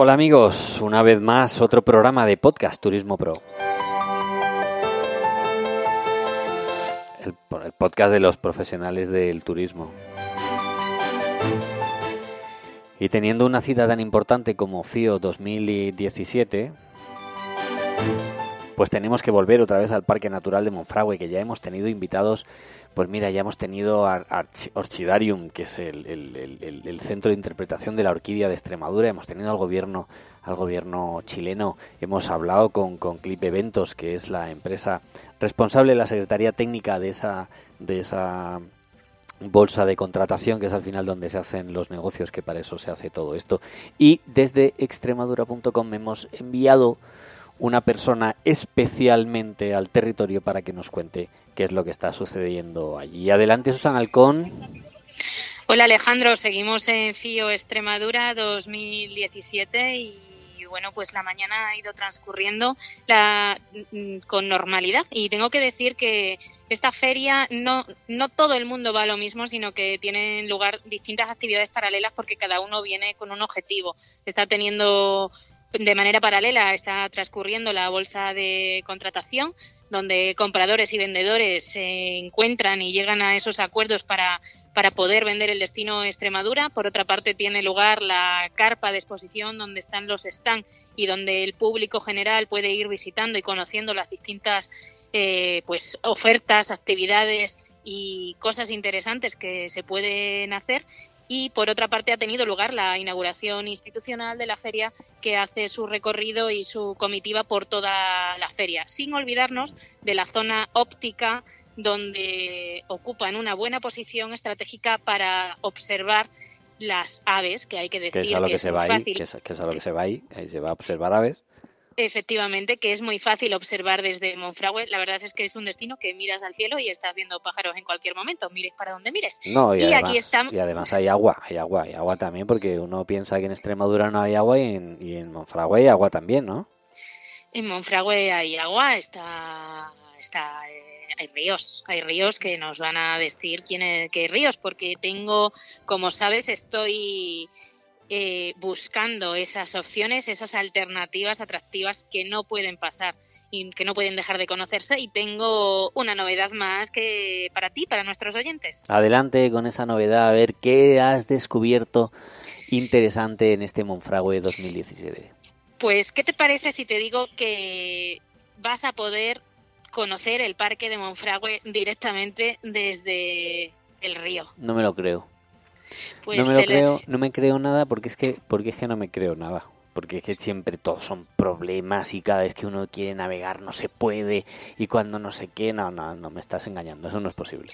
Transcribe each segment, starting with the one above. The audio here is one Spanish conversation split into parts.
Hola amigos, una vez más otro programa de podcast Turismo Pro. El, el podcast de los profesionales del turismo. Y teniendo una cita tan importante como FIO 2017, pues tenemos que volver otra vez al Parque Natural de Monfragüe, que ya hemos tenido invitados, pues mira, ya hemos tenido a Orchidarium, que es el, el, el, centro de interpretación de la orquídea de Extremadura, hemos tenido al gobierno, al gobierno chileno, hemos hablado con, con Clip Eventos, que es la empresa responsable de la Secretaría Técnica de esa, de esa bolsa de contratación, que es al final donde se hacen los negocios, que para eso se hace todo esto. Y desde extremadura.com hemos enviado una persona especialmente al territorio para que nos cuente qué es lo que está sucediendo allí. Adelante, Susana Alcón. Hola Alejandro, seguimos en FIO Extremadura 2017 y bueno, pues la mañana ha ido transcurriendo la, mm, con normalidad y tengo que decir que esta feria no, no todo el mundo va a lo mismo, sino que tienen lugar distintas actividades paralelas porque cada uno viene con un objetivo. Está teniendo de manera paralela está transcurriendo la bolsa de contratación, donde compradores y vendedores se encuentran y llegan a esos acuerdos para, para poder vender el destino Extremadura. Por otra parte, tiene lugar la carpa de exposición donde están los stands y donde el público general puede ir visitando y conociendo las distintas eh, pues ofertas, actividades y cosas interesantes que se pueden hacer y por otra parte ha tenido lugar la inauguración institucional de la feria que hace su recorrido y su comitiva por toda la feria, sin olvidarnos de la zona óptica donde ocupan una buena posición estratégica para observar las aves, que hay que decir que es a lo que, se va ahí, que es, que es a lo que se va ahí, ahí se va a observar aves Efectivamente, que es muy fácil observar desde Monfragüe. La verdad es que es un destino que miras al cielo y estás viendo pájaros en cualquier momento, mires para donde mires. No, y, además, aquí estamos... y además hay agua, hay agua, hay agua también, porque uno piensa que en Extremadura no hay agua y en, y en Monfragüe hay agua también, ¿no? En Monfragüe hay agua, está, está eh, hay ríos, hay ríos que nos van a decir quién qué ríos, porque tengo, como sabes, estoy eh, buscando esas opciones, esas alternativas atractivas que no pueden pasar y que no pueden dejar de conocerse. Y tengo una novedad más que para ti, para nuestros oyentes. Adelante con esa novedad, a ver qué has descubierto interesante en este Monfragüe 2017. Pues, ¿qué te parece si te digo que vas a poder conocer el parque de Monfragüe directamente desde el río? No me lo creo. Pues no me lo creo, no me creo nada porque es que porque es que no me creo nada. Porque es que siempre todos son problemas y cada vez que uno quiere navegar no se puede y cuando no sé qué, no, no, no me estás engañando, eso no es posible.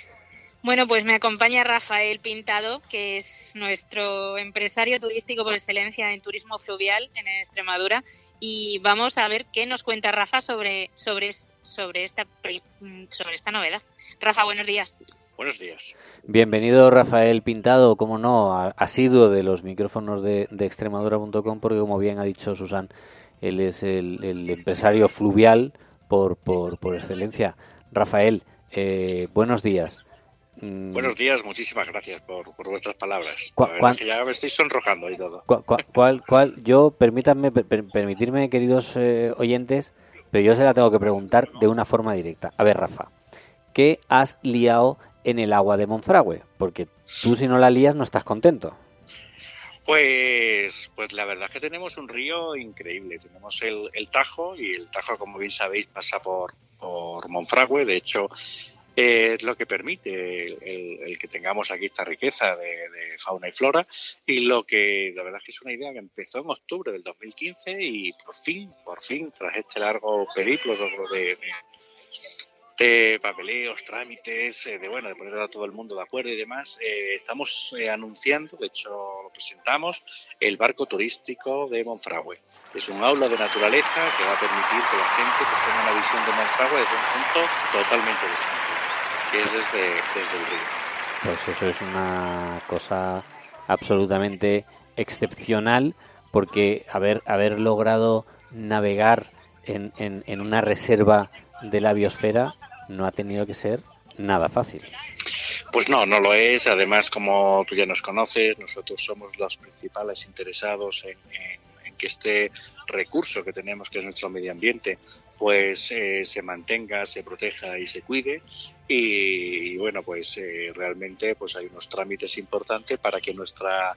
Bueno, pues me acompaña Rafael Pintado, que es nuestro empresario turístico por excelencia en turismo fluvial en Extremadura, y vamos a ver qué nos cuenta Rafa sobre, sobre, sobre, esta, sobre esta novedad. Rafa, buenos días. Buenos días. Bienvenido Rafael Pintado, como no, asiduo de los micrófonos de, de extremadura.com, porque como bien ha dicho Susan, él es el, empresario fluvial por, por, por excelencia. Rafael, eh, buenos días. Mm. Buenos días, muchísimas gracias por, por vuestras palabras. ya me estoy sonrojando y todo. ¿Cuál, cuál, yo, permítanme, permitirme, queridos eh, oyentes, pero yo se la tengo que preguntar de una forma directa. A ver, Rafa, ¿qué has liado en el agua de Monfragüe? Porque tú si no la lías no estás contento. Pues, pues la verdad es que tenemos un río increíble. Tenemos el, Tajo y el Tajo, como bien sabéis, pasa por, por Monfragüe. De hecho, es lo que permite el, que tengamos aquí esta riqueza de, fauna y flora. Y lo que la verdad es que es una idea que empezó en octubre del 2015 y por fin, por fin, tras este largo periplo de papeleos, trámites, eh, de bueno, de poner a todo el mundo de acuerdo y demás, eh, estamos eh, anunciando, de hecho lo presentamos, el barco turístico de Monfragüe. Es un aula de naturaleza que va a permitir que la gente pues, tenga una visión de Monfragüe desde un punto totalmente distinto, que es desde, el río. Pues eso es una cosa absolutamente excepcional, porque haber, haber logrado navegar en, en una reserva de la biosfera no ha tenido que ser nada fácil. Pues no, no lo es. Además, como tú ya nos conoces, nosotros somos los principales interesados en, que este recurso que tenemos, que es nuestro medio ambiente, pues eh, se mantenga, se proteja y se cuide. Y, bueno, pues eh, realmente pues hay unos trámites importantes para que nuestra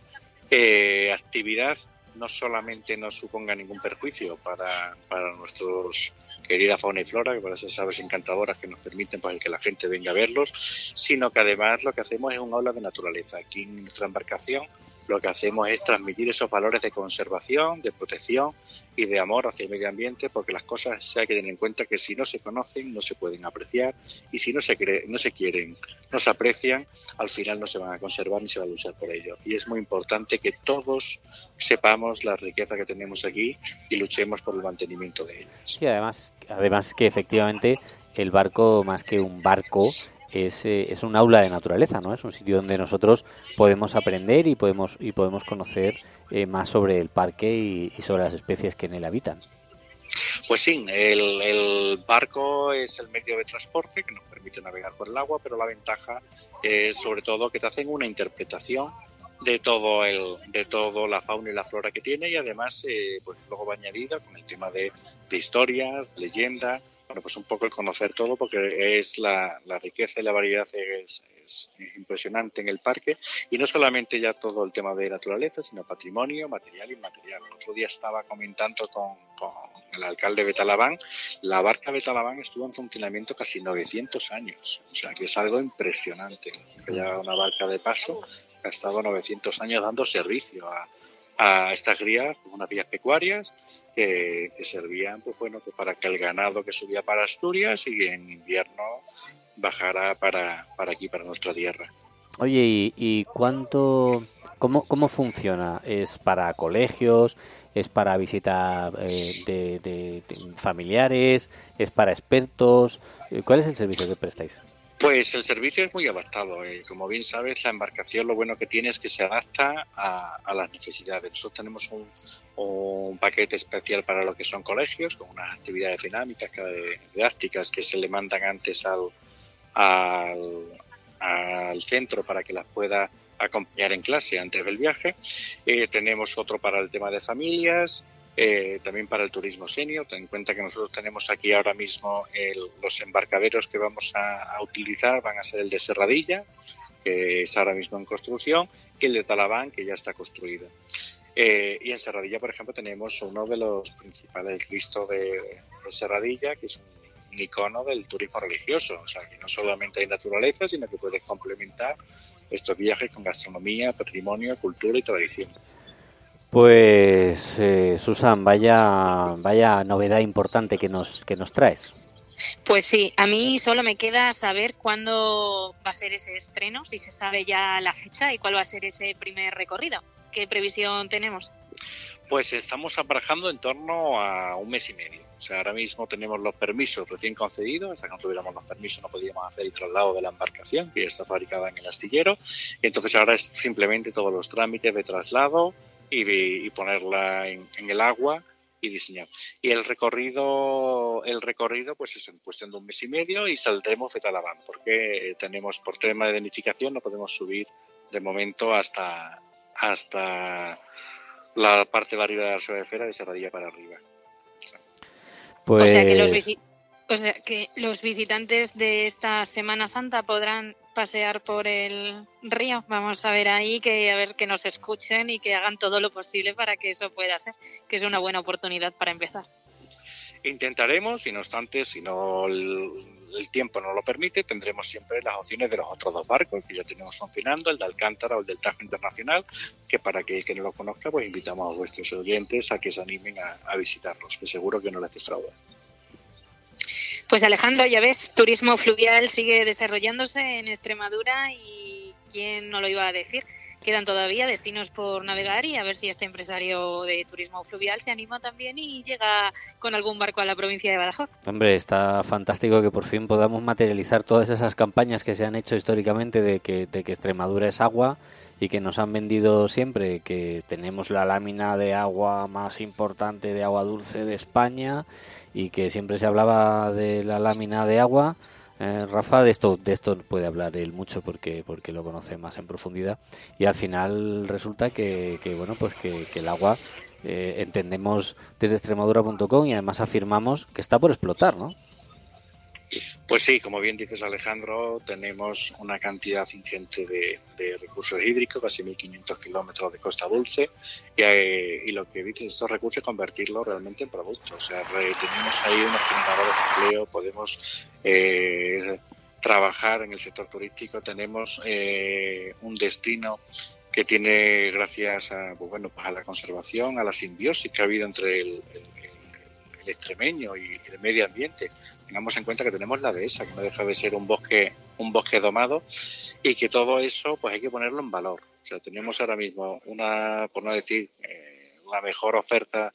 eh, actividad no solamente no suponga ningún perjuicio para, para nuestros querida fauna y flora, que para esas aves encantadoras que nos permiten pues, que la gente venga a verlos, sino que además lo que hacemos es un aula de naturaleza. Aquí en nuestra embarcación lo que hacemos es transmitir esos valores de conservación, de protección y de amor hacia el medio ambiente, porque las cosas hay que tener en cuenta que si no se conocen no se pueden apreciar y si no se, no se quieren, no se aprecian, al final no se van a conservar ni se va a luchar por ello. Y es muy importante que todos sepamos la riqueza que tenemos aquí y luchemos por el mantenimiento de ellas. Y además, además que efectivamente el barco, más que un barco, es, eh, es un aula de naturaleza, ¿no? Es un sitio donde nosotros podemos aprender y podemos, y podemos conocer eh, más sobre el parque y, sobre las especies que en él habitan. Pues sí, el, el, barco es el medio de transporte que nos permite navegar por el agua, pero la ventaja es sobre todo que te hacen una interpretación de todo el de todo la fauna y la flora que tiene y además eh, pues luego va añadida con el tema de, de historias, leyendas bueno, pues un poco el conocer todo, porque es la, la riqueza y la variedad es, impresionante en el parque. Y no solamente ya todo el tema de naturaleza, sino patrimonio, material y inmaterial. El otro día estaba comentando con, con el alcalde Betalabán, la barca Betalabán estuvo en funcionamiento casi 900 años. O sea, que es algo impresionante. Que haya una barca de paso ha estado 900 años dando servicio a, a estas grías, unas vías pecuarias, que, servían pues bueno pues para que el ganado que subía para Asturias y en invierno bajara para, para aquí, para nuestra tierra. Oye, ¿y, cuánto, cómo, cómo funciona? ¿Es para colegios? ¿Es para visita eh, de, de familiares? ¿Es para expertos? ¿Cuál es el servicio que prestáis? Pues el servicio es muy adaptado. Eh. Como bien sabes, la embarcación lo bueno que tiene es que se adapta a, las necesidades. Nosotros tenemos un, paquete especial para lo que son colegios, con unas actividades dinámicas, didácticas que se le mandan antes al, al, centro para que las pueda acompañar en clase antes del viaje. Eh, tenemos otro para el tema de familias, eh, también para el turismo senior. Ten en cuenta que nosotros tenemos aquí ahora mismo los embarcaderos que vamos a, utilizar van a ser el de Serradilla, que es ahora mismo en construcción, que el de Talabán, que ya está construido. Eh, y en Serradilla, por ejemplo, tenemos uno de los principales Cristo de, Serradilla, que es un, icono del turismo religioso. O sea, que no solamente hay naturaleza, sino que puedes complementar estos viajes con gastronomía, patrimonio, cultura y tradición. Pues eh, Susan, vaya, vaya novedad importante que nos, que nos traes. Pues sí, a mí solo me queda saber cuándo va a ser ese estreno, si se sabe ya la fecha y cuál va a ser ese primer recorrido. ¿Qué previsión tenemos? Pues estamos aparejando en torno a un mes y medio. O sea, ahora mismo tenemos los permisos recién concedidos. Hasta que no tuviéramos los permisos no podíamos hacer el traslado de la embarcación, que ya está fabricada en el astillero. Y entonces ahora es simplemente todos los trámites de traslado, y, ponerla en, el agua y diseñar. Y el recorrido, el recorrido pues es en cuestión de un mes y medio y saldremos de Talabán, porque tenemos por tema de identificación no podemos subir de momento hasta hasta la parte de arriba de la ciudad de Fera de Serradilla para arriba. O sea que los, pues o sea que los visitantes de esta Semana Santa podrán pasear por el río. Vamos a ver ahí que a ver que nos escuchen y que hagan todo lo posible para que eso pueda ser, que es una buena oportunidad para empezar. Intentaremos y no obstante, si no el, tiempo no lo permite, tendremos siempre las opciones de los otros dos barcos que ya tenemos funcionando, el de Alcántara o el del Tajo Internacional, que para que el que no lo conozca, pues invitamos a vuestros oyentes a que se animen a, visitarlos, que seguro que no les defrauda. Pues Alejandro, ya ves, turismo fluvial sigue desarrollándose en Extremadura y quién no lo iba a decir. Quedan todavía destinos por navegar y a ver si este empresario de turismo fluvial se anima también y llega con algún barco a la provincia de Badajoz. Hombre, está fantástico que por fin podamos materializar todas esas campañas que se han hecho históricamente de que, de que Extremadura es agua y que nos han vendido siempre que tenemos la lámina de agua más importante de agua dulce de España y que siempre se hablaba de la lámina de agua Eh, Rafa de esto de esto puede hablar él mucho porque porque lo conoce más en profundidad y al final resulta que, que bueno pues que, el agua eh, entendemos desde extremadura.com y además afirmamos que está por explotar, ¿no? Pues sí, como bien dices Alejandro, tenemos una cantidad ingente de, recursos hídricos, casi 1.500 kilómetros de costa dulce, eh, y, lo que dices estos recursos es convertirlos realmente en productos. O sea, tenemos ahí unos generadores de empleo, podemos eh, trabajar en el sector turístico, tenemos eh, un destino que tiene gracias a, pues bueno, pues a la conservación, a la simbiosis que ha habido entre el extremeño y, el medio ambiente. Tengamos en cuenta que tenemos la dehesa, que no deja de ser un bosque, un bosque domado, y que todo eso pues hay que ponerlo en valor. O sea, tenemos ahora mismo una, por no decir, eh, una mejor oferta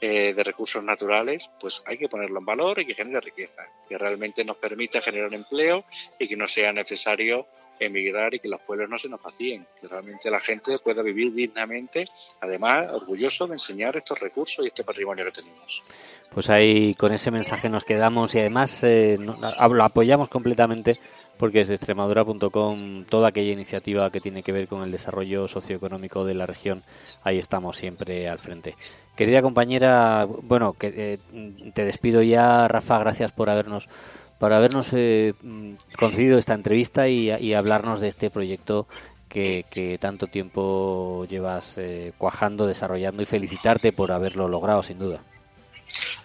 eh, de recursos naturales, pues hay que ponerlo en valor y que genere riqueza, que realmente nos permita generar empleo y que no sea necesario emigrar y que los pueblos no se nos vacíen, que realmente la gente pueda vivir dignamente, además orgulloso de enseñar estos recursos y este patrimonio que tenemos. Pues ahí con ese mensaje nos quedamos y además eh, lo apoyamos completamente porque desde extremadura.com toda aquella iniciativa que tiene que ver con el desarrollo socioeconómico de la región, ahí estamos siempre al frente. Querida compañera, bueno, que, eh, te despido ya, Rafa, gracias por habernos por habernos eh, concedido esta entrevista y, hablarnos de este proyecto que, tanto tiempo llevas eh, cuajando, desarrollando y felicitarte por haberlo logrado, sin duda.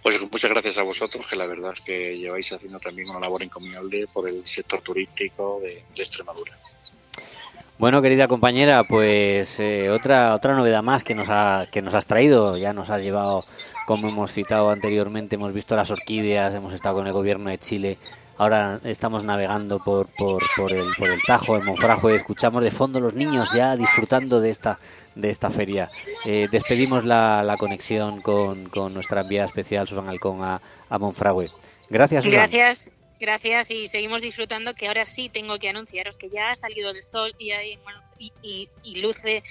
Pues muchas gracias a vosotros, que la verdad es que lleváis haciendo también una labor encomiable por el sector turístico de, Extremadura. Bueno, querida compañera, pues eh, otra otra novedad más que nos ha, que nos has traído, ya nos has llevado como hemos citado anteriormente, hemos visto las orquídeas, hemos estado con el gobierno de Chile, ahora estamos navegando por, por, por, el, por el Tajo, en Monfragüe, escuchamos de fondo los niños ya disfrutando de esta, de esta feria. Eh, despedimos la, la conexión con, con, nuestra enviada especial, Susan Alcón, a, a Monfragüe. Gracias, Susan. Gracias. Gracias y seguimos disfrutando que ahora sí tengo que anunciaros que ya ha salido el sol y, hay, y, y, y luce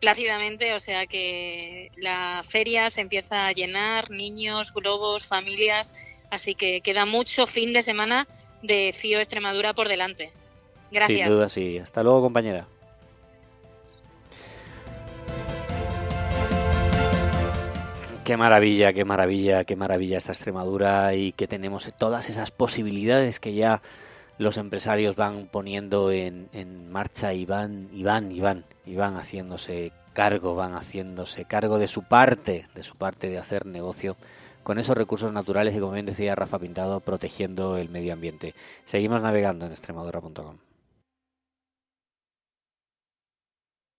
plácidamente, o sea que la feria se empieza a llenar, niños, globos, familias, así que queda mucho fin de semana de FIO Extremadura por delante. Gracias. Sin duda, sí. Hasta luego, compañera. Qué maravilla, qué maravilla, qué maravilla esta Extremadura y que tenemos todas esas posibilidades que ya los empresarios van poniendo en, en marcha y van, y van, y van, y van haciéndose cargo, van haciéndose cargo de su parte, de su parte de hacer negocio con esos recursos naturales y, como bien decía Rafa Pintado, protegiendo el medio ambiente. Seguimos navegando en extremadura.com.